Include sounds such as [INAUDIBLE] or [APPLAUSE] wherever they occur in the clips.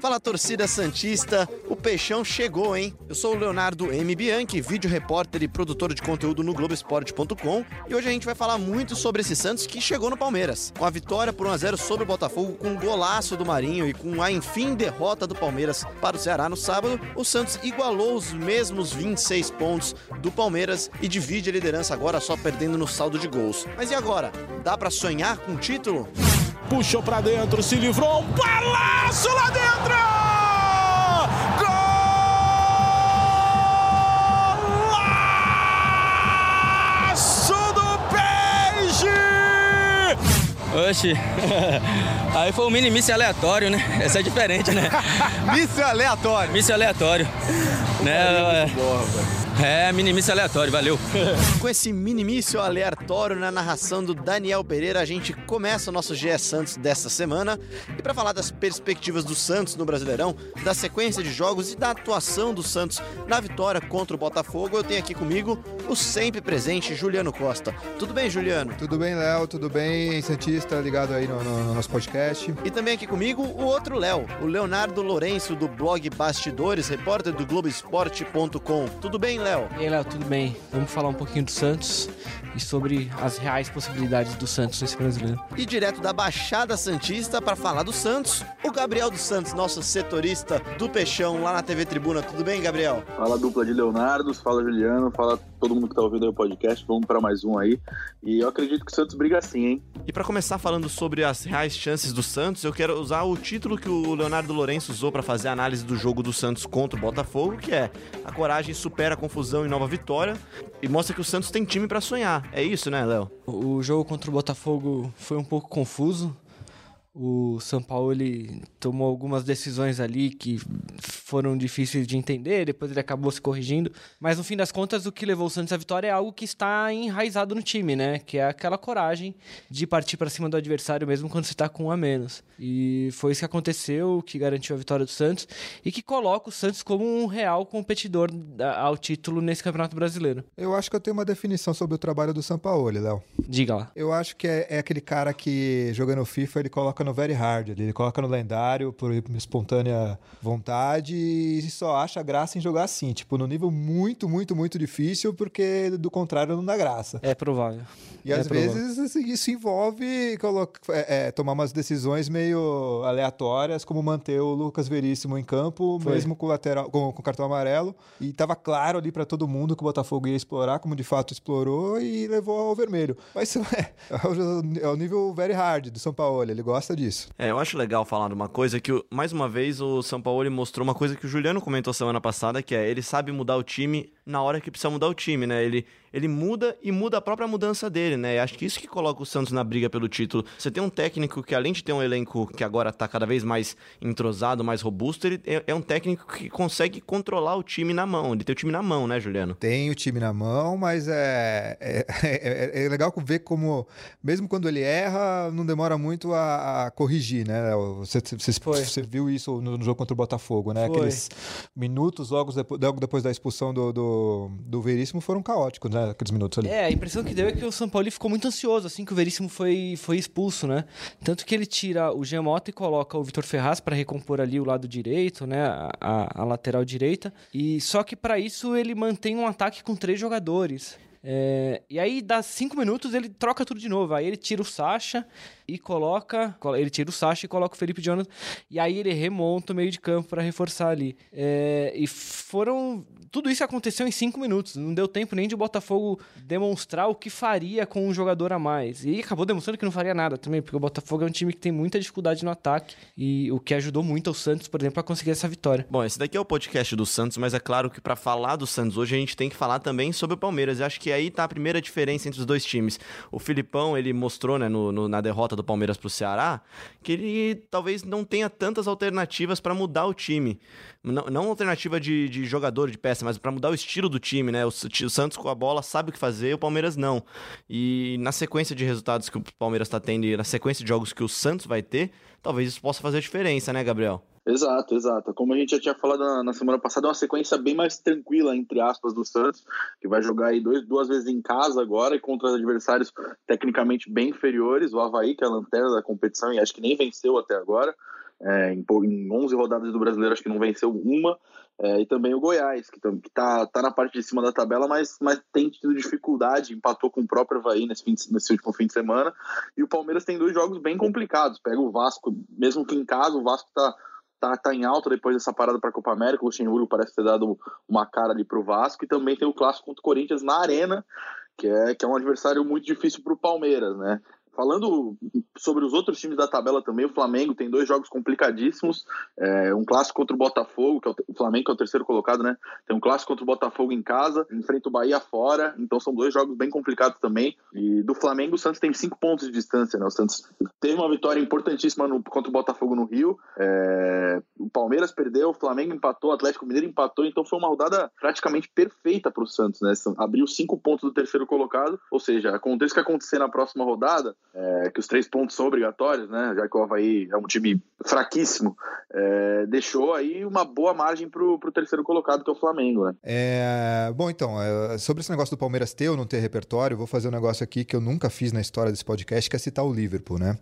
Fala torcida Santista, Peixão chegou, hein? Eu sou o Leonardo M. Bianchi, vídeo repórter e produtor de conteúdo no Globoesporte.com e hoje a gente vai falar muito sobre esse Santos que chegou no Palmeiras. Com a vitória por 1x0 sobre o Botafogo, com um golaço do Marinho e com a enfim derrota do Palmeiras para o Ceará no sábado, o Santos igualou os mesmos 26 pontos do Palmeiras e divide a liderança agora só perdendo no saldo de gols. Mas e agora? Dá para sonhar com o título? puxou para dentro, se livrou, um balaço lá dentro! Oxi, [LAUGHS] aí foi um mini míssil aleatório, né? Essa é diferente, né? [LAUGHS] míssil aleatório. Míssil aleatório. Né? É, minimício aleatório, valeu. [LAUGHS] Com esse minimício aleatório na narração do Daniel Pereira, a gente começa o nosso GE Santos desta semana. E para falar das perspectivas do Santos no Brasileirão, da sequência de jogos e da atuação do Santos na vitória contra o Botafogo, eu tenho aqui comigo o sempre presente Juliano Costa. Tudo bem, Juliano? Tudo bem, Léo? Tudo bem, Santista, ligado aí no, no, no nosso podcast. E também aqui comigo o outro Léo, o Leonardo Lourenço, do blog Bastidores, repórter do Globoesporte.com. Tudo bem, Léo? Léo? E aí, Léo, tudo bem? Vamos falar um pouquinho do Santos e sobre as reais possibilidades do Santos nesse brasileiro. E direto da Baixada Santista para falar do Santos, o Gabriel dos Santos, nosso setorista do Peixão lá na TV Tribuna. Tudo bem, Gabriel? Fala dupla de Leonardo, fala Juliano, fala todo mundo que tá ouvindo aí o podcast. Vamos para mais um aí. E eu acredito que o Santos briga sim, hein? E para começar falando sobre as reais chances do Santos, eu quero usar o título que o Leonardo Lourenço usou para fazer a análise do jogo do Santos contra o Botafogo, que é a coragem supera a confusão e nova vitória e mostra que o Santos tem time para sonhar. É isso, né, Léo? O jogo contra o Botafogo foi um pouco confuso. O São Paulo ele tomou algumas decisões ali que foram difíceis de entender, depois ele acabou se corrigindo. Mas no fim das contas, o que levou o Santos à vitória é algo que está enraizado no time, né? Que é aquela coragem de partir para cima do adversário mesmo quando você está com um a menos. E foi isso que aconteceu, que garantiu a vitória do Santos e que coloca o Santos como um real competidor ao título nesse Campeonato Brasileiro. Eu acho que eu tenho uma definição sobre o trabalho do São Paulo, Léo. Diga lá. Eu acho que é, é aquele cara que jogando FIFA ele coloca no very hard, ele coloca no lendário por espontânea vontade e só acha graça em jogar assim, tipo, no nível muito, muito, muito difícil, porque do contrário não dá graça. É provável. E é às provável. vezes isso envolve coloca, é, é, tomar umas decisões meio aleatórias, como manter o Lucas Veríssimo em campo, Foi. mesmo com o lateral, com, com cartão amarelo. E tava claro ali para todo mundo que o Botafogo ia explorar, como de fato explorou, e levou ao vermelho. Mas [LAUGHS] é, é o nível very hard do São Paulo, ele gosta disso. É, eu acho legal falar de uma coisa que, mais uma vez, o São Paulo mostrou uma coisa que o Juliano comentou semana passada, que é ele sabe mudar o time na hora que precisa mudar o time, né? Ele, ele muda e muda a própria mudança dele, né? E acho que isso que coloca o Santos na briga pelo título. Você tem um técnico que, além de ter um elenco que agora tá cada vez mais entrosado, mais robusto, ele é, é um técnico que consegue controlar o time na mão. Ele tem o time na mão, né, Juliano? Tem o time na mão, mas é, é, é, é legal ver como, mesmo quando ele erra, não demora muito a, a corrigir, né? Você, você, você, viu isso no, no, jogo contra o Botafogo, né? Foi. Aqueles minutos logo depois, logo depois da expulsão do, do, do Veríssimo foram caóticos, né? Aqueles minutos ali. É, a impressão que deu é que o São Paulo ficou muito ansioso assim que o Veríssimo foi, foi expulso, né? Tanto que ele tira o Gemota e coloca o Vitor Ferraz para recompor ali o lado direito, né? A, a, lateral direita. E só que para isso ele mantém um ataque com três jogadores. É, e aí, dá cinco minutos, ele troca tudo de novo. Aí ele tira o Sacha e coloca. Ele tira o Sacha e coloca o Felipe Jonathan. E aí ele remonta o meio de campo para reforçar ali. É, e foram. Tudo isso aconteceu em cinco minutos. Não deu tempo nem de o Botafogo demonstrar o que faria com um jogador a mais. E acabou demonstrando que não faria nada também, porque o Botafogo é um time que tem muita dificuldade no ataque. E o que ajudou muito ao Santos, por exemplo, a conseguir essa vitória. Bom, esse daqui é o podcast do Santos, mas é claro que para falar do Santos hoje a gente tem que falar também sobre o Palmeiras. Eu acho que aí tá a primeira diferença entre os dois times. O Filipão, ele mostrou, né, no, no, na derrota do Palmeiras pro Ceará, que ele talvez não tenha tantas alternativas para mudar o time. Não, não alternativa de, de jogador, de peça, mas para mudar o estilo do time, né? O, o, Santos com a bola sabe o que fazer, o Palmeiras não. E na sequência de resultados que o Palmeiras está tendo e na sequência de jogos que o Santos vai ter, talvez isso possa fazer diferença, né, Gabriel? Exato, exato. Como a gente já tinha falado na, na, semana passada, é uma sequência bem mais tranquila, entre aspas, do Santos, que vai jogar aí dois, duas vezes em casa agora e contra adversários tecnicamente bem inferiores. O Havaí, que é a lanterna da competição e acho que nem venceu até agora. É, em, em 11 rodadas do brasileiro, acho que não venceu uma. É, e também o Goiás, que, está tá na parte de cima da tabela, mas, mas tem tido dificuldade, empatou com o próprio Havaí nesse, fim de, nesse último fim de semana. E o Palmeiras tem dois jogos bem complicados. Pega o Vasco, mesmo que em casa, o Vasco está tá, tá em alta depois dessa parada para a Copa América. O Luxemburgo parece ter dado uma cara ali para o Vasco. E também tem o clássico contra o Corinthians na Arena, que é, que é um adversário muito difícil para o Palmeiras, né? Falando sobre os outros times da tabela também, o Flamengo tem dois jogos complicadíssimos. É, um clássico contra o Botafogo, que é o, Flamengo que é o terceiro colocado, né? Tem um clássico contra o Botafogo em casa, enfrenta o Bahia fora. Então são dois jogos bem complicados também. E do Flamengo, o Santos tem cinco pontos de distância, né? O Santos teve uma vitória importantíssima no, contra o Botafogo no Rio. É, o Palmeiras perdeu, o Flamengo empatou, o Atlético Mineiro empatou. Então foi uma rodada praticamente perfeita para o Santos, né? Abriu cinco pontos do terceiro colocado. Ou seja, aconteça o que acontecer na próxima rodada é, que os três pontos são obrigatórios, né? Já que o Havaí é um time fraquíssimo, é, deixou aí uma boa margem para o terceiro colocado, que é o Flamengo, né? É, bom, então, é, sobre esse negócio do Palmeiras ter ou não ter repertório, vou fazer um negócio aqui que eu nunca fiz na história desse podcast, que é citar o Liverpool, né?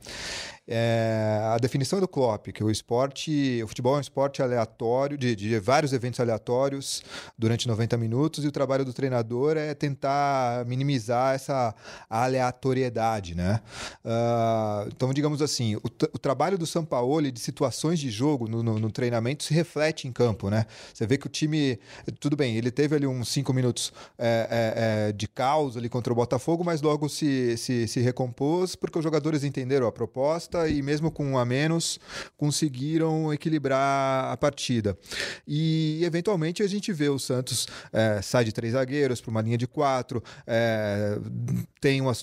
É, a definição do Klopp, que o esporte, o futebol é um esporte aleatório, de, de, vários eventos aleatórios durante 90 minutos, e o trabalho do treinador é tentar minimizar essa aleatoriedade, né? Uh, então, digamos assim, o, o, trabalho do São Paulo de situações de jogo no, no, no, treinamento se reflete em campo, né? Você vê que o time, tudo bem, ele teve ali uns cinco minutos é, é, é de caos ali contra o Botafogo, mas logo se, se, se recompôs porque os jogadores entenderam a proposta e mesmo com um a menos, conseguiram equilibrar a partida. E eventualmente a gente vê o Santos é, sai de três zagueiros para uma linha de quatro, é, tem uma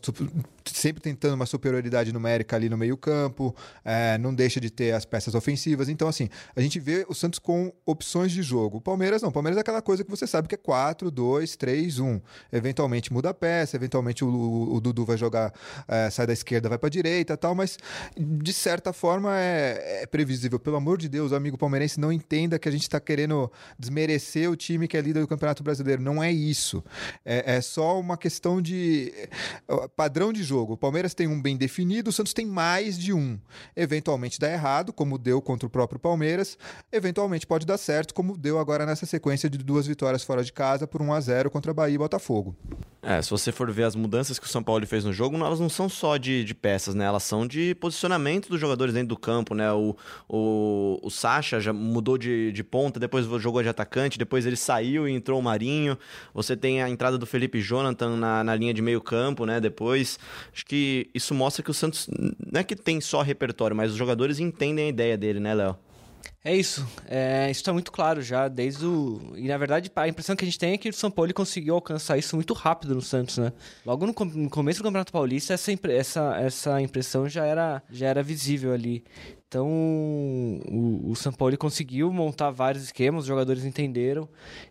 sempre tentando uma superioridade numérica ali no meio-campo, é, não deixa de ter as peças ofensivas. Então, assim, a gente vê o Santos com opções de jogo. O Palmeiras não. O Palmeiras é aquela coisa que você sabe que é 4, 2, 3, 1. Eventualmente muda a peça, eventualmente o, o, o Dudu vai jogar, é, sai da esquerda, vai para direita tal, mas de certa forma é, é, previsível. Pelo amor de Deus, amigo palmeirense, não entenda que a gente está querendo desmerecer o time que é líder do Campeonato Brasileiro. Não é isso. É, é só uma questão de é, padrão de jogo. O Palmeiras tem um bem definido, o Santos tem mais de um. Eventualmente dá errado, como deu contra o próprio Palmeiras. Eventualmente pode dar certo, como deu agora nessa sequência de duas vitórias fora de casa por 1 a 0 contra Bahia e Botafogo. É, se você for ver as mudanças que o São Paulo fez no jogo, elas não são só de, de peças, né? Elas são de posicionamento dos jogadores dentro do campo, né? O, o, o Sacha já mudou de, de ponta, depois jogou de atacante, depois ele saiu e entrou o Marinho. Você tem a entrada do Felipe Jonathan na, na linha de meio campo, né? Depois. Acho que isso mostra que o Santos não é que tem só repertório, mas os jogadores entendem a ideia dele, né, Léo? É isso. É, isso está muito claro já desde o. E na verdade, a impressão que a gente tem é que o São Paulo conseguiu alcançar isso muito rápido no Santos, né? Logo no, no começo do Campeonato Paulista, essa, essa, essa impressão já era, já era visível ali. Então, o, o São Paulo conseguiu montar vários esquemas, os jogadores entenderam,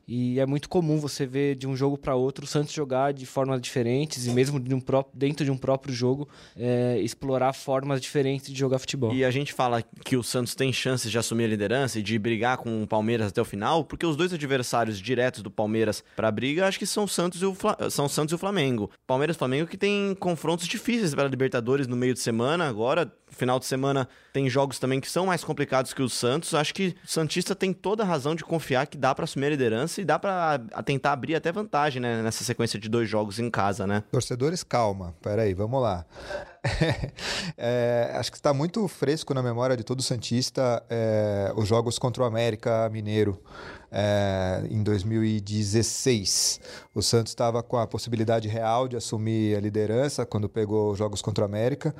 e é muito comum você ver de um jogo para outro o Santos jogar de formas diferentes, e mesmo de um dentro de um próprio jogo, é, explorar formas diferentes de jogar futebol. E a gente fala que o Santos tem chances de assumir a liderança e de brigar com o Palmeiras até o final, porque os dois adversários diretos do Palmeiras para a briga, acho que são Santos e o Fla... são Santos e o Flamengo. Palmeiras e Flamengo que tem confrontos difíceis para a Libertadores no meio de semana, agora final de semana tem jogos também que são mais complicados que o Santos. Acho que o Santista tem toda a razão de confiar que dá para assumir a liderança e dá para tentar abrir até vantagem né, nessa sequência de dois jogos em casa, né? Torcedores, calma. Peraí, vamos lá. [LAUGHS] é, acho que está muito fresco na memória de todo Santista é, os jogos contra o América Mineiro é, em 2016. O Santos estava com a possibilidade real de assumir a liderança quando pegou os jogos contra o América.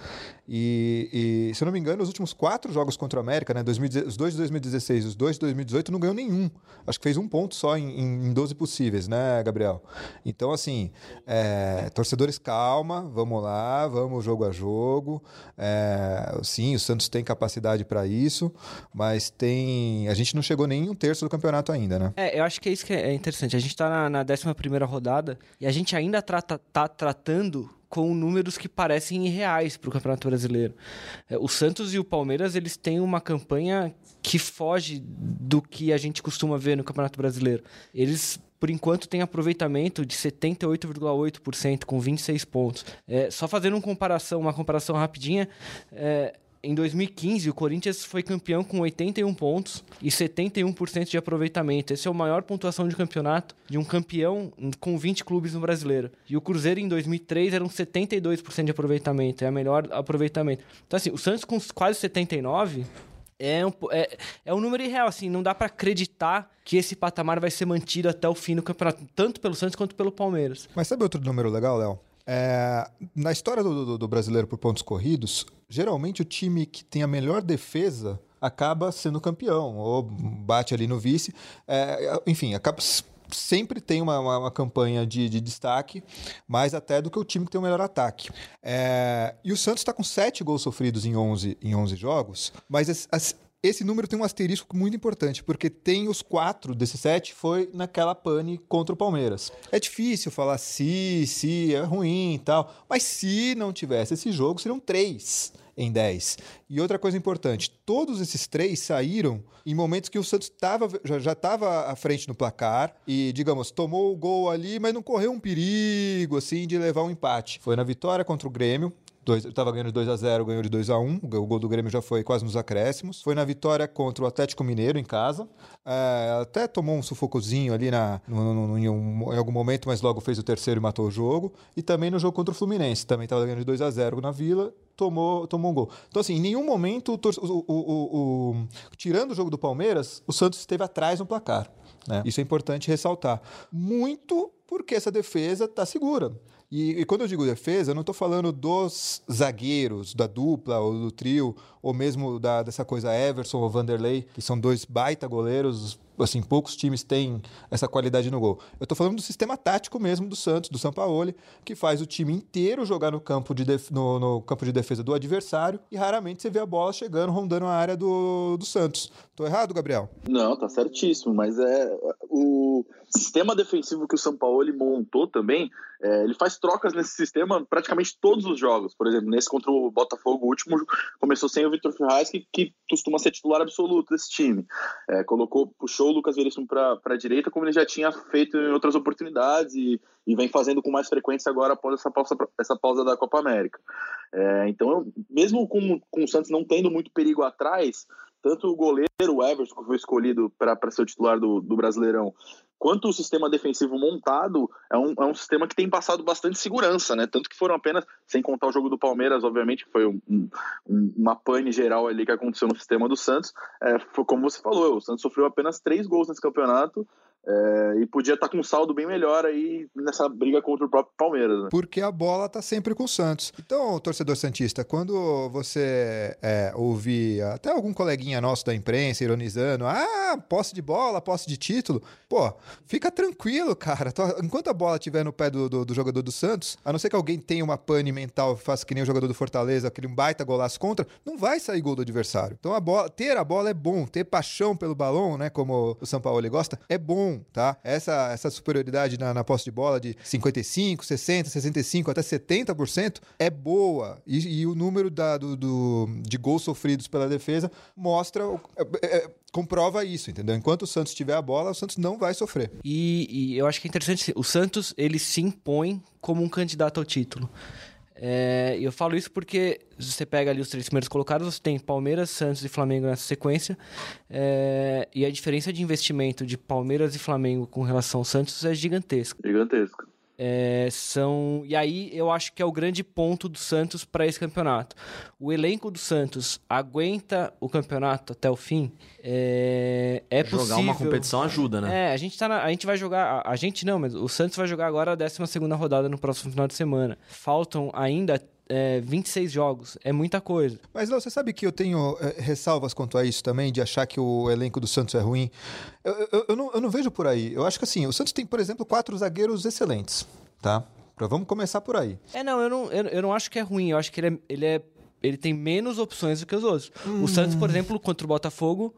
E, e, se eu não me engano, os últimos quatro jogos contra o América, né, 2016, os dois de 2016 os dois de 2018, não ganhou nenhum. Acho que fez um ponto só em, em 12 possíveis, né, Gabriel? Então, assim, é, torcedores, calma, vamos lá, vamos jogo a jogo. É, sim, o Santos tem capacidade para isso, mas tem. A gente não chegou nem em um terço do campeonato ainda, né? É, eu acho que é isso que é interessante. A gente está na, na 11 rodada e a gente ainda trata, tá tratando com números que parecem irreais para o Campeonato Brasileiro. É, o Santos e o Palmeiras eles têm uma campanha que foge do que a gente costuma ver no Campeonato Brasileiro. Eles por enquanto tem aproveitamento de 78,8% com 26 pontos. É, só fazendo uma comparação, uma comparação rapidinha, é, em 2015, o Corinthians foi campeão com 81 pontos e 71% de aproveitamento. Essa é a maior pontuação de campeonato de um campeão com 20 clubes no brasileiro. E o Cruzeiro, em 2003, era um 72% de aproveitamento. É a melhor aproveitamento. Então, assim, o Santos com quase 79 é um, é, é um número irreal, assim, não dá para acreditar que esse patamar vai ser mantido até o fim do campeonato, tanto pelo Santos quanto pelo Palmeiras. Mas sabe outro número legal, Léo? É, na história do, do, do, brasileiro por pontos corridos, geralmente o time que tem a melhor defesa acaba sendo campeão, ou bate ali no vice. É, enfim, acaba sempre tem uma, uma, uma campanha de, de, destaque, mais até do que o time que tem o melhor ataque. É, e o Santos está com sete gols sofridos em 11, em 11 jogos, mas as, as, esse número tem um asterisco muito importante, porque tem os quatro desses sete foi naquela pane contra o Palmeiras. É difícil falar se, se, é ruim e tal, mas se não tivesse esse jogo, seriam três em 10. E outra coisa importante, todos esses três saíram em momentos que o Santos tava, já estava à frente no placar e, digamos, tomou o gol ali, mas não correu um perigo assim de levar um empate. Foi na vitória contra o Grêmio, estava ganhando de 2 a 0 ganhou de 2 a 1 O gol do Grêmio já foi quase nos acréscimos. Foi na vitória contra o Atlético Mineiro em casa. É, até tomou um sufocozinho ali na, no, no, no, em, um, em, algum momento, mas logo fez o terceiro e matou o jogo. E também no jogo contra o Fluminense. Também estava ganhando de 2 a 0 na Vila. Tomou, tomou um gol. Então, assim, em nenhum momento, o, o, o, tirando o jogo do Palmeiras, o Santos esteve atrás no placar. Né? Isso é importante ressaltar. Muito porque essa defesa está segura. E, e, quando eu digo defesa, eu não estou falando dos zagueiros, da dupla ou do trio, ou mesmo da, dessa coisa Everson ou Vanderlei, que são dois baita goleiros, assim, poucos times têm essa qualidade no gol. Eu estou falando do sistema tático mesmo do Santos, do Sampaoli, que faz o time inteiro jogar no campo de, def... no, no, campo de defesa do adversário e raramente você vê a bola chegando, rondando a área do, do Santos. Estou errado, Gabriel? Não, tá certíssimo, mas é o sistema defensivo que o Sampaoli montou também, é, ele faz trocas nesse sistema praticamente todos os jogos. Por exemplo, nesse contra o Botafogo, o último começou sem o Vitor Ferraz, que, que costuma ser titular absoluto desse time. É, colocou, puxou o Lucas Veríssimo para a direita, como ele já tinha feito em outras oportunidades e, e vem fazendo com mais frequência agora após essa pausa, essa pausa da Copa América. É, então, mesmo com, com o Santos não tendo muito perigo atrás, tanto o goleiro, o Everson, que foi escolhido para ser o titular do, do Brasileirão, quanto o sistema defensivo montado é um, é um sistema que tem passado bastante segurança, né? Tanto que foram apenas, sem contar o jogo do Palmeiras, obviamente, que foi um, um, uma pane geral ali que aconteceu no sistema do Santos. É, foi como você falou, o Santos sofreu apenas três gols nesse campeonato é, e podia estar tá com um saldo bem melhor aí nessa briga contra o próprio Palmeiras. Né? Porque a bola tá sempre com o Santos. Então, torcedor Santista, quando você é, ouvir até algum coleguinha nosso da imprensa ironizando, ah, posse de bola, posse de título, pô, fica tranquilo, cara. Enquanto a bola estiver no pé do, do, do, jogador do Santos, a não ser que alguém tenha uma pane mental, faça que nem o jogador do Fortaleza, aquele baita golaço contra, não vai sair gol do adversário. Então, a bola, ter a bola é bom, ter paixão pelo balão, né, como o São Paulo gosta, é bom tá? Essa, essa superioridade na, na posse de bola de 55, 60, 65, até 70% é boa. E, e o número da, do, do, de gols sofridos pela defesa mostra, é, é, comprova isso, entendeu? Enquanto o Santos tiver a bola, o Santos não vai sofrer. E, e eu acho que é interessante, o Santos, ele se impõe como um candidato ao título. É, eu falo isso porque você pega ali os três primeiros colocados, você tem Palmeiras, Santos e Flamengo nessa sequência. É, e a diferença de investimento de Palmeiras e Flamengo com relação ao Santos é gigantesca. Gigantesca. É, são e aí eu acho que é o grande ponto do Santos para esse campeonato. O elenco do Santos aguenta o campeonato até o fim. É, é jogar possível. uma competição ajuda, né? É, a gente tá na, a gente vai jogar, a, a, gente não, mas o Santos vai jogar agora a 12 segunda rodada no próximo final de semana. Faltam ainda é, 26 jogos. É muita coisa. Mas, Léo, você sabe que eu tenho é, ressalvas quanto a isso também, de achar que o elenco do Santos é ruim. Eu, eu, eu, não, eu não vejo por aí. Eu acho que assim, o Santos tem, por exemplo, quatro zagueiros excelentes, tá? Vamos começar por aí. É, não, eu não, eu, eu não acho que é ruim. Eu acho que ele é, ele é ele tem menos opções do que os outros. Hum. O Santos, por exemplo, contra o Botafogo,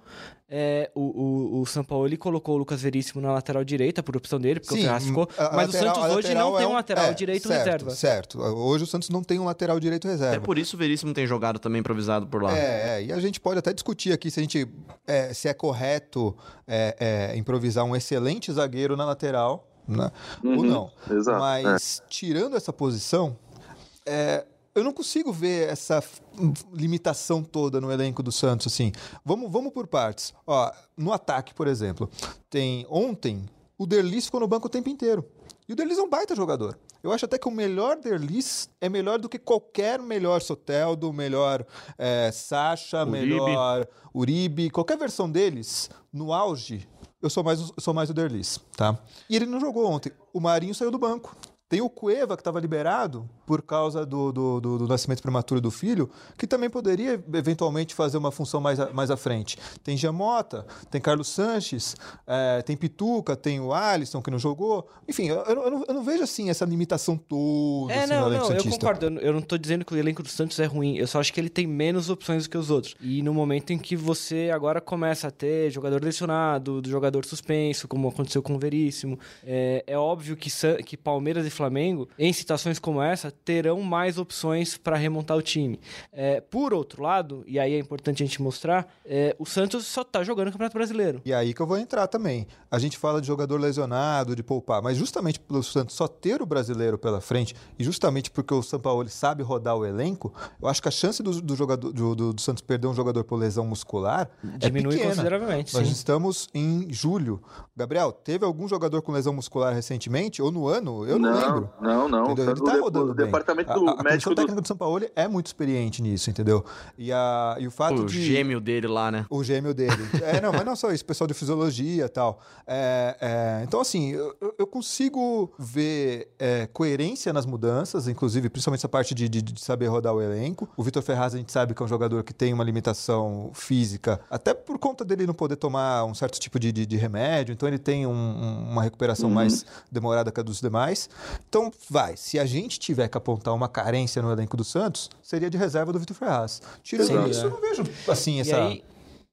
é, o, o, o São Paulo ele colocou o Lucas Veríssimo na lateral direita, por opção dele, porque Sim, o Ferraz ficou. Mas lateral, o Santos hoje não é tem um lateral é, direito certo, reserva. Certo. Hoje o Santos não tem um lateral direito reserva. É por isso o Veríssimo tem jogado também improvisado por lá. É, é e a gente pode até discutir aqui se a gente é, se é correto é, é, improvisar um excelente zagueiro na lateral. Né? Uhum, ou não. Exato, Mas tirando essa posição, é, eu não consigo ver essa limitação toda no elenco do Santos, assim. Vamos, vamos por partes. Ó, no ataque, por exemplo, tem ontem o Derlis ficou no banco o tempo inteiro. E o Derlis é um baita jogador. Eu acho até que o melhor Derlis é melhor do que qualquer melhor Soteldo, melhor é, Sacha, Uribe. melhor Uribe, qualquer versão deles, no auge, eu sou mais, eu sou mais o Derlis, tá? E ele não jogou ontem. O Marinho saiu do banco. Tem o Cueva, que estava liberado por causa do, do, do, do, nascimento prematuro do filho, que também poderia eventualmente fazer uma função mais, a, mais à frente. Tem Jamota, tem Carlos Sanches, é, tem Pituca, tem o Alisson, que não jogou. Enfim, eu, eu, não, eu não, vejo assim essa limitação toda é, assim, não, no elenco não, Santista. Eu concordo, eu não estou dizendo que o elenco do Santos é ruim, eu só acho que ele tem menos opções do que os outros. E no momento em que você agora começa a ter jogador lesionado, jogador suspenso, como aconteceu com o Veríssimo, é, é óbvio que, que Palmeiras e Flamengo, em situações como essa, terão mais opções para remontar o time. É, por outro lado, e aí é importante a gente mostrar, é, o Santos só está jogando o Campeonato Brasileiro. E aí que eu vou entrar também. A gente fala de jogador lesionado, de poupar, mas justamente pelo Santos só ter o brasileiro pela frente, e justamente porque o São Paulo sabe rodar o elenco, eu acho que a chance do, do jogador, do, do, do, Santos perder um jogador por lesão muscular é diminui é pequena. consideravelmente. Nós sim. estamos em julho. Gabriel, teve algum jogador com lesão muscular recentemente ou no ano? Eu não, não lembro. Não, não. Entendeu? Ele tá rodando o bem. departamento do a, a médico do... técnica do São Paulo é muito experiente nisso, entendeu? E, a, e o fato o de... O gêmeo dele lá, né? O gêmeo dele. é, não, mas não só isso, pessoal de fisiologia e tal. É, é, então, assim, eu, eu consigo ver é, coerência nas mudanças, inclusive, principalmente essa parte de, de, de saber rodar o elenco. O Vitor Ferraz, a gente sabe que é um jogador que tem uma limitação física, até por conta dele não poder tomar um certo tipo de, de, de remédio, então ele tem um, uma recuperação uhum. mais demorada que a dos demais. Então, vai, se a gente tiver que apontar uma carência no elenco do Santos, seria de reserva do Vitor Ferraz. Tirando Sim, isso, é. eu não vejo assim essa. Aí...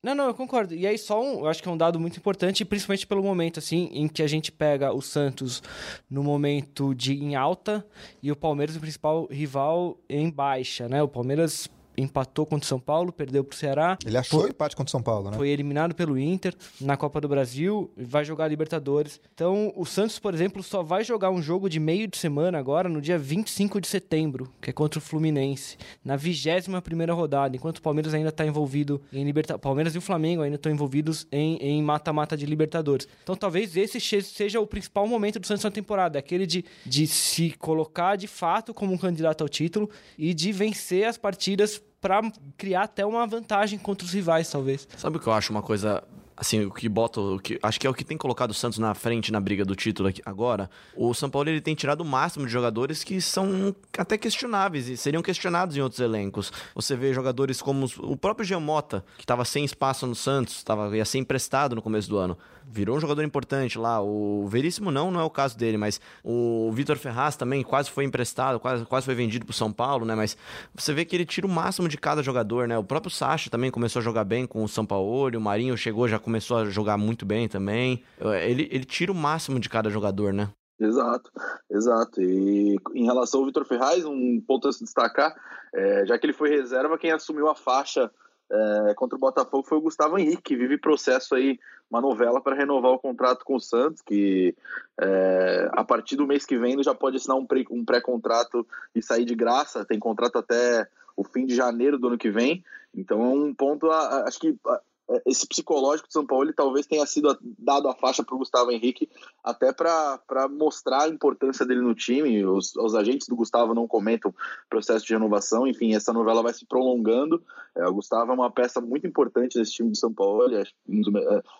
Não, não, eu concordo. E aí só um, eu acho que é um dado muito importante, principalmente pelo momento assim em que a gente pega o Santos no momento de em alta e o Palmeiras o principal rival em baixa, né? O Palmeiras empatou contra o São Paulo, perdeu para o Ceará. Ele achou foi, empate contra o São Paulo, né? Foi eliminado pelo Inter na Copa do Brasil, vai jogar a Libertadores. Então, o Santos, por exemplo, só vai jogar um jogo de meio de semana agora, no dia 25 de setembro, que é contra o Fluminense, na 21 primeira rodada, enquanto o Palmeiras ainda está envolvido em Libertadores. Palmeiras e o Flamengo ainda estão envolvidos em mata-mata de Libertadores. Então, talvez esse seja o principal momento do Santos na temporada, aquele de, de se colocar de fato como um candidato ao título e de vencer as partidas para criar até uma vantagem contra os rivais, talvez. Sabe o que eu acho uma coisa assim, o que bota, o que, acho que é o que tem colocado o Santos na frente na briga do título aqui, agora. O São Paulo ele tem tirado o máximo de jogadores que são até questionáveis e seriam questionados em outros elencos. Você vê jogadores como o próprio Giamota, que estava sem espaço no Santos, tava, ia ser emprestado no começo do ano. Virou um jogador importante lá. O Veríssimo não, não é o caso dele, mas o Vitor Ferraz também quase foi emprestado, quase, quase foi vendido pro São Paulo, né? Mas você vê que ele tira o máximo de cada jogador, né? O próprio Sacha também começou a jogar bem com o São Paulo, o Marinho chegou já começou a jogar muito bem também. Ele, ele tira o máximo de cada jogador, né? Exato, exato. E em relação ao Vitor Ferraz, um ponto a se destacar, é, já que ele foi reserva, quem assumiu a faixa é, contra o Botafogo foi o Gustavo Henrique, que vive processo aí, uma novela para renovar o contrato com o Santos, que é, a partir do mês que vem ele já pode assinar um pré-contrato e sair de graça, tem contrato até o fim de janeiro do ano que vem. Então é um ponto, acho que esse psicológico de São Paulo ele talvez tenha sido dado a faixa para o Gustavo Henrique até para mostrar a importância dele no time. Os, os, agentes do Gustavo não comentam processo de renovação. Enfim, essa novela vai se prolongando. É, o Gustavo é uma peça muito importante nesse time de São Paulo. É,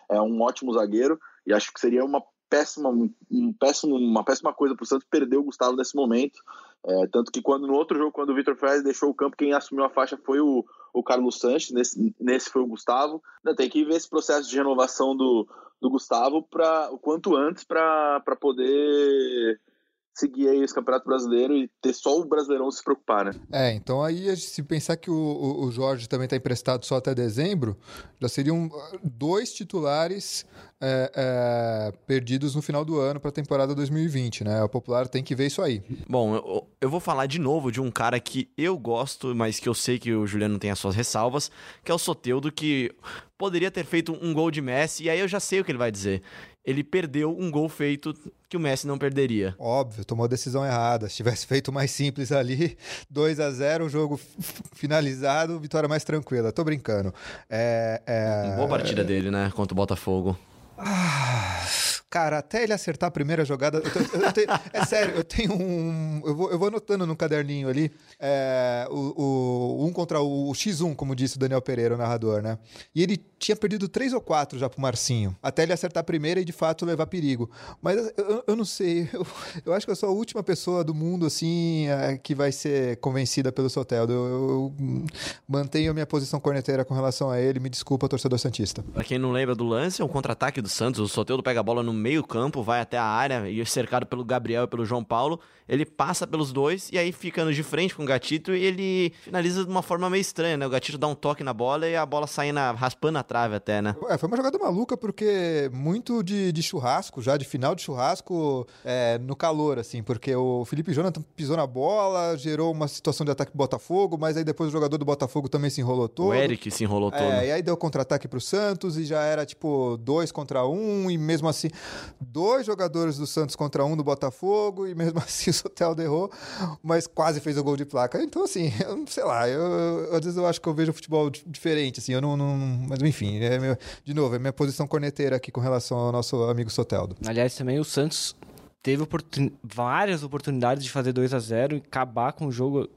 é um ótimo zagueiro e acho que seria uma péssima, um péssimo, uma péssima coisa para o Santos perder o Gustavo nesse momento. É, tanto que quando no outro jogo, quando o Vitor Ferraz deixou o campo, quem assumiu a faixa foi o, o Carlos Sanches, nesse, nesse foi o Gustavo. Tem que ver esse processo de renovação do, do Gustavo para o quanto antes para poder seguir aí esse Campeonato Brasileiro e ter só o Brasileirão se preocupar, né? É, então aí se pensar que o, o, Jorge também está emprestado só até dezembro, já seriam dois titulares é, é, perdidos no final do ano para a temporada 2020, né? O Popular tem que ver isso aí. Bom, eu, eu, vou falar de novo de um cara que eu gosto, mas que eu sei que o Juliano tem as suas ressalvas, que é o Soteudo, que poderia ter feito um gol de Messi, e aí eu já sei o que ele vai dizer. Ele perdeu um gol feito que o Messi não perderia. Óbvio, tomou a decisão errada. Se tivesse feito mais simples ali, [LAUGHS] 2 a 0 o jogo finalizado, vitória mais tranquila. Tô brincando. É, é... Boa partida dele, né? Contra o Botafogo. Ah, cara, até ele acertar a primeira jogada. Eu eu, eu tenho, é sério, eu tenho um. Eu vou, eu vou anotando no caderninho ali é, o, o, um contra o, o, X1, como disse o Daniel Pereira, o narrador, né? E ele tinha perdido três ou quatro já pro Marcinho, até ele acertar a primeira e de fato levar perigo. Mas eu, eu não sei, eu, eu acho que eu sou a última pessoa do mundo, assim, é, que vai ser convencida pelo Soteldo. Eu, eu mantenho a minha posição corneteira com relação a ele. Me desculpa, torcedor Santista. Pra quem não lembra do lance, é um contra-ataque do Santos. O Soteldo pega a bola no meio-campo, vai até a área e é cercado pelo Gabriel e pelo João Paulo. Ele passa pelos dois e aí ficando de frente com o Gatito e ele finaliza de uma forma meio estranha, né? O Gatito dá um toque na bola e a bola sai na, raspando a trave até, né? É, foi uma jogada maluca porque muito de, de churrasco, já de final de churrasco, é, no calor, assim, porque o Felipe Jonathan pisou na bola, gerou uma situação de ataque Botafogo, mas aí depois o jogador do Botafogo também se enrolou todo. O Eric se enrolou todo. É, e aí deu contra-ataque pro Santos e já era tipo dois contra um, e mesmo assim, dois jogadores do Santos contra um do Botafogo, e mesmo [LAUGHS] assim o Soteldo errou, mas quase fez o gol de placa. Então, assim, [LAUGHS] eu, sei lá, eu, eu, às vezes eu acho que eu vejo futebol diferente, assim, eu não. não mas enfim, é meu, de novo, é minha posição corneteira aqui com relação ao nosso amigo Soteldo. Aliás, também o Santos teve oportun... várias oportunidades de fazer 2 a 0 e acabar com o jogo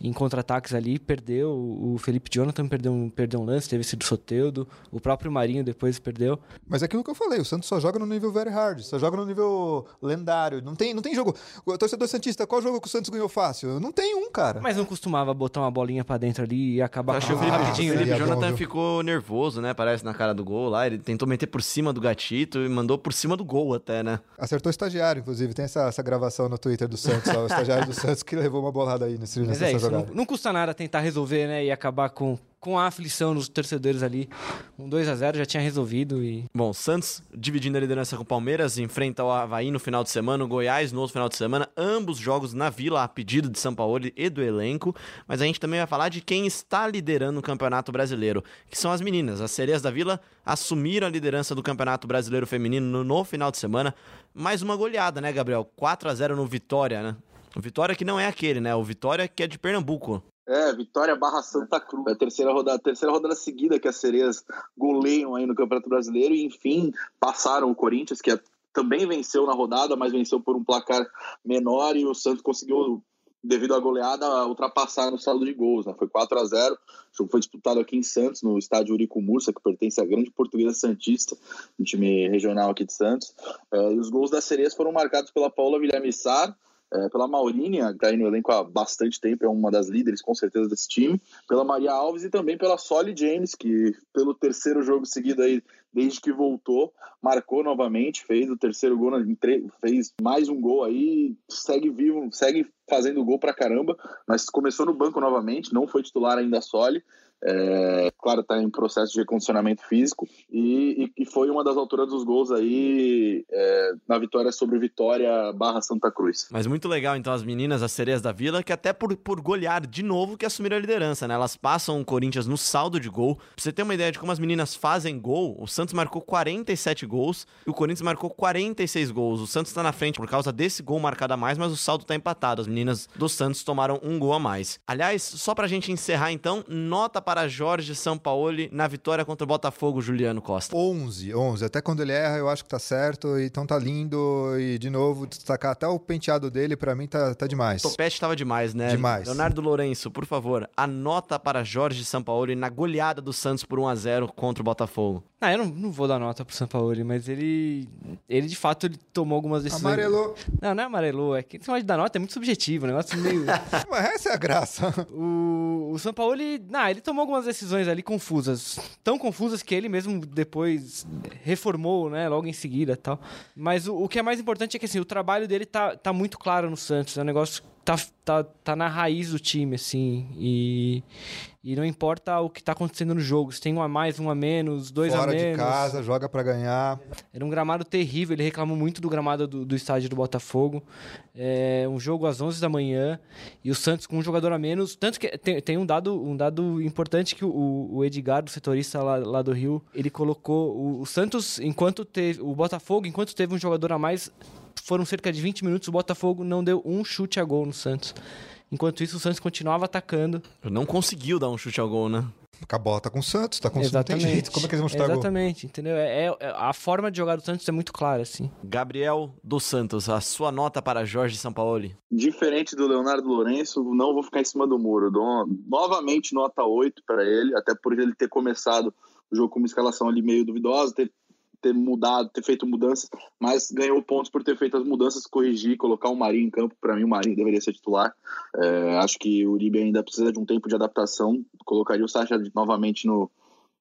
em contra-ataques ali, perdeu, o Felipe Jonathan perdeu um, perdeu um lance, teve esse do Soteudo, o próprio Marinho depois perdeu. Mas é aquilo que eu falei, o Santos só joga no nível very hard, só joga no nível lendário, não tem, não tem jogo, o torcedor Santista, qual jogo que o Santos ganhou fácil? Não tem um, cara. Mas não costumava botar uma bolinha para dentro ali e acabar com o Felipe, rapidinho. O Felipe Jonathan bom, ficou nervoso, né, parece na cara do gol lá, ele tentou meter por cima do gatito e mandou por cima do gol até, né? Acertou o estagiário, inclusive, tem essa, essa gravação no Twitter do Santos, ó, o estagiário do Santos que levou uma bolada aí nesse, nessa é, jogada. Não, não, custa nada tentar resolver, né? E acabar com, com a aflição dos torcedores ali. Um 2 a 0 já tinha resolvido e... Bom, Santos dividindo a liderança com o Palmeiras, enfrenta o Havaí no final de semana, o Goiás no outro final de semana, ambos jogos na Vila, a pedido de São Paulo e do elenco, mas a gente também vai falar de quem está liderando o Campeonato Brasileiro, que são as meninas. As Sereias da Vila assumiram a liderança do Campeonato Brasileiro Feminino no, final de semana, mais uma goleada, né, Gabriel? 4 a 0 no Vitória, né? O Vitória que não é aquele, né? O Vitória que é de Pernambuco. É, Vitória barra Santa Cruz. É a terceira rodada, terceira rodada seguida que as sereias goleiam aí no Campeonato Brasileiro e, enfim, passaram o Corinthians, que é, também venceu na rodada, mas venceu por um placar menor e o Santos conseguiu devido à goleada, ultrapassar no saldo de gols. Né? Foi 4 a 0 O jogo foi disputado aqui em Santos, no estádio Urico Mursa, que pertence à grande portuguesa Santista, um time regional aqui de Santos. É, e os gols das sereias foram marcados pela Paula Villamissar, é, pela Maurínia, que está aí no elenco há bastante tempo, é uma das líderes com certeza desse time, pela Maria Alves e também pela Solly James, que pelo terceiro jogo seguido aí, desde que voltou, marcou novamente, fez o terceiro gol, fez mais um gol aí, segue vivo, segue fazendo gol pra caramba, mas começou no banco novamente, não foi titular ainda a Soli, é, claro, está em processo de recondicionamento físico e, e, e, foi uma das autoras dos gols aí é, na vitória sobre Vitória barra Santa Cruz. Mas muito legal, então, as meninas, as sereias da Vila, que até por, por golear de novo que assumiram a liderança, né? Elas passam o Corinthians no saldo de gol. Pra você ter uma ideia de como as meninas fazem gol, o Santos marcou 47 gols e o Corinthians marcou 46 gols. O Santos está na frente por causa desse gol marcado a mais, mas o saldo está empatado. As meninas do Santos tomaram um gol a mais. Aliás, só pra gente encerrar então, nota para para Jorge Sampaoli na vitória contra o Botafogo, Juliano Costa? 11, 11. Até quando ele erra, eu acho que tá certo. Então tá lindo. E, de novo, destacar até o penteado dele, para mim, tá, tá demais. O topete tava demais, né? Demais. Leonardo Lourenço, por favor, a nota para Jorge Sampaoli na goleada do Santos por 1 a 0 contra o Botafogo. Ah, eu não, não vou dar nota pro Sampaoli, mas ele... Ele, de fato, ele tomou algumas decisões... Amarelou. Não, não é amarelou. É que esse negócio de dar nota é muito subjetivo. Um negócio meio... [LAUGHS] mas essa é a graça. O, o Sampaoli... Não, ele tomou tomou algumas decisões ali confusas. Tão confusas que ele mesmo depois reformou, né? Logo em seguida tal. Mas o, o que é mais importante é que assim, o trabalho dele tá, tá muito claro no Santos. É um negócio tá, tá, tá na raiz do time, assim. E, e não importa o que tá acontecendo no jogo. Se tem um a mais, um a menos, dois Fora a menos. de casa, joga pra ganhar. Era um gramado terrível. Ele reclamou muito do gramado do, do estádio do Botafogo. É um jogo às 11 da manhã. E o Santos com um jogador a menos. Tanto que tem, tem um, dado, um dado importante que o, o Edgar, o setorista lá, lá do Rio, ele colocou. O, o Santos, enquanto teve. O Botafogo, enquanto teve um jogador a mais, foram cerca de 20 minutos. O Botafogo não deu um chute a gol no Santos. Enquanto isso, o Santos continuava atacando. Não conseguiu dar um chute ao gol, né? A bola tá com o Santos, tá com o Santos. Não tem Exatamente. jeito. Como é que eles vão chutar gol? Exatamente, entendeu? É, é- a forma de jogar do Santos é muito clara, assim. Gabriel dos Santos, a sua nota para Jorge Sampaoli. Diferente do Leonardo Lourenço, não vou ficar em cima do muro. Dou novamente nota 8 para ele, até por ele ter começado o jogo com uma escalação ali meio duvidosa, ter, ter mudado, ter feito mudanças, mas ganhou pontos por ter feito as mudanças, corrigir, colocar o Marinho em campo. Para mim, o Marinho deveria ser titular. É, acho que o Uribe ainda precisa de um tempo de adaptação. Colocaria o Sacha novamente no,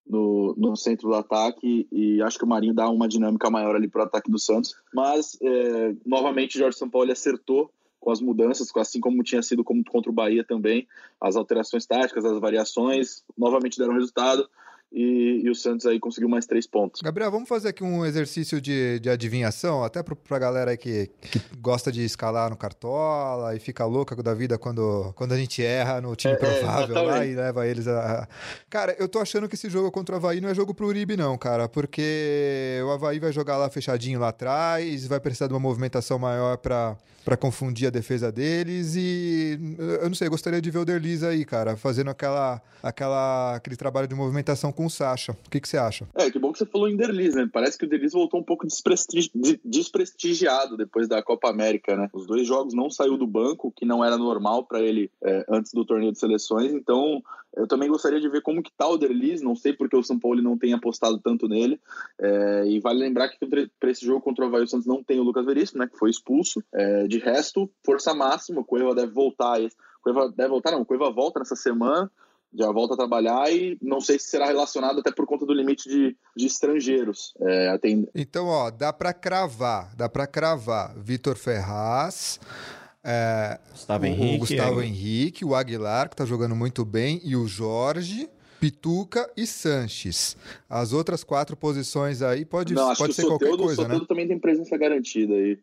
no, no centro do ataque e acho que o Marinho dá uma dinâmica maior ali para o ataque do Santos. Mas, é, novamente, Jorge Sampaoli acertou com as mudanças, assim como tinha sido contra o Bahia também. As alterações táticas, as variações, novamente deram resultado. E, e o Santos aí conseguiu mais três pontos. Gabriel, vamos fazer aqui um exercício de, de adivinhação, até pro, pra galera aí que, que gosta de escalar no Cartola e fica louca da vida quando, quando a gente erra no time É, é, provável lá exatamente. e leva eles a. a- Cara, eu tô achando que esse jogo contra o Havaí não é jogo pro Uribe, não, cara, porque o Havaí vai jogar lá fechadinho lá atrás, vai precisar de uma movimentação maior pra, pra confundir a defesa deles e eu não sei, eu gostaria de ver o Derlis aí, cara, fazendo aquela, aquela, aquele trabalho de movimentação com o Sacha. O que, que você acha? É, que bom que você falou em Derlis, né? Parece que o Derlis voltou um pouco desprestigi- de- desprestigiado depois da Copa América, né? Os dois jogos não saiu do banco, que não era normal para ele é, antes do torneio de seleções. Então, eu também gostaria de ver como que tá o Derlis. Não sei porque o São Paulo não tem apostado tanto nele. É, e vale lembrar que para esse jogo contra o Havaí, o Santos não tem o Lucas Veríssimo, né? Que foi expulso. É, de resto, força máxima. O Cueva deve voltar. O deve voltar, não. O volta nessa semana já volta a trabalhar e não sei se será relacionado até por conta do limite de, de estrangeiros. É, tem, Então, ó, dá pra cravar, dá pra cravar Vitor Ferraz, é, Gustavo o, Henrique, o Gustavo é. Henrique, o Aguilar, que tá jogando muito bem, e o Jorge, Pituca e Sanches. As outras quatro posições aí pode, não, acho pode que ser o qualquer o coisa, né? Soteldo também tem presença garantida aí.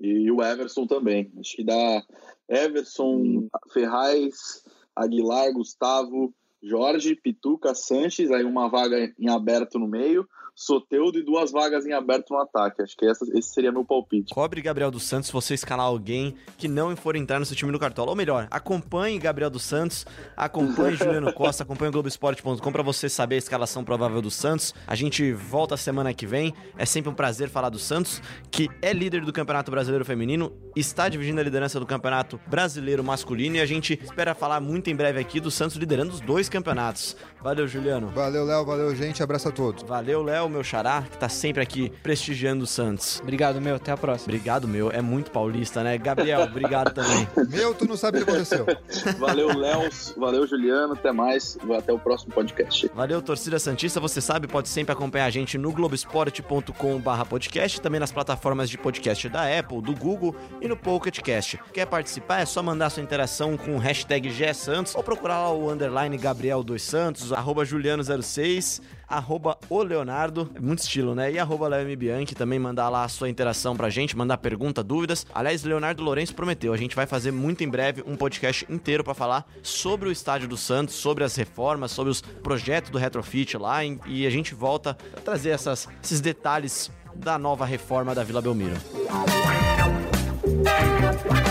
E o Everson também. Acho que dá Everson, Ferraz, Aguilar, Gustavo, Jorge, Pituca, Sanches, aí uma vaga em aberto no meio, Soteudo e duas vagas em aberto no ataque. Acho que essa, esse seria meu palpite. Cobre Gabriel dos Santos se você escalar alguém que não for entrar no seu time do Cartola. Ou melhor, acompanhe Gabriel dos Santos, acompanhe [LAUGHS] Juliano Costa, acompanhe o Globoesporte.com para você saber a escalação provável do Santos. A gente volta semana que vem. É sempre um prazer falar do Santos, que é líder do Campeonato Brasileiro Feminino, está dividindo a liderança do Campeonato Brasileiro Masculino e a gente espera falar muito em breve aqui do Santos liderando os dois campeonatos. Valeu, Juliano. Valeu, Léo, valeu, gente, abraço a todos. Valeu, Léo, meu xará, que tá sempre aqui prestigiando o Santos. Obrigado, meu. Até a próxima. Obrigado, meu. É muito paulista, né? Gabriel, obrigado também. [LAUGHS] Meu, tu não sabe o que aconteceu. Valeu, Léo. Valeu, Juliano. Até mais. Até o próximo podcast. Valeu, torcida Santista. Você sabe, pode sempre acompanhar a gente no globesport.com/barra podcast, também nas plataformas de podcast da Apple, do Google e no Pocket Cast. Quer participar? É só mandar sua interação com o hashtag GSantos ou procurar lá o underline Gabriel dos Santos, arroba Juliano06, arroba o Leonardo, é muito estilo, né? E arroba Léo M. Bianchi, também mandar lá a sua interação pra gente, mandar pergunta, dúvidas. Aliás, Leonardo Lourenço prometeu, a gente vai fazer muito em breve um podcast inteiro pra falar sobre o estádio do Santos, sobre as reformas, sobre os projetos do Retrofit lá, e- a gente volta a trazer essas, esses detalhes da nova reforma da Vila Belmiro. Thank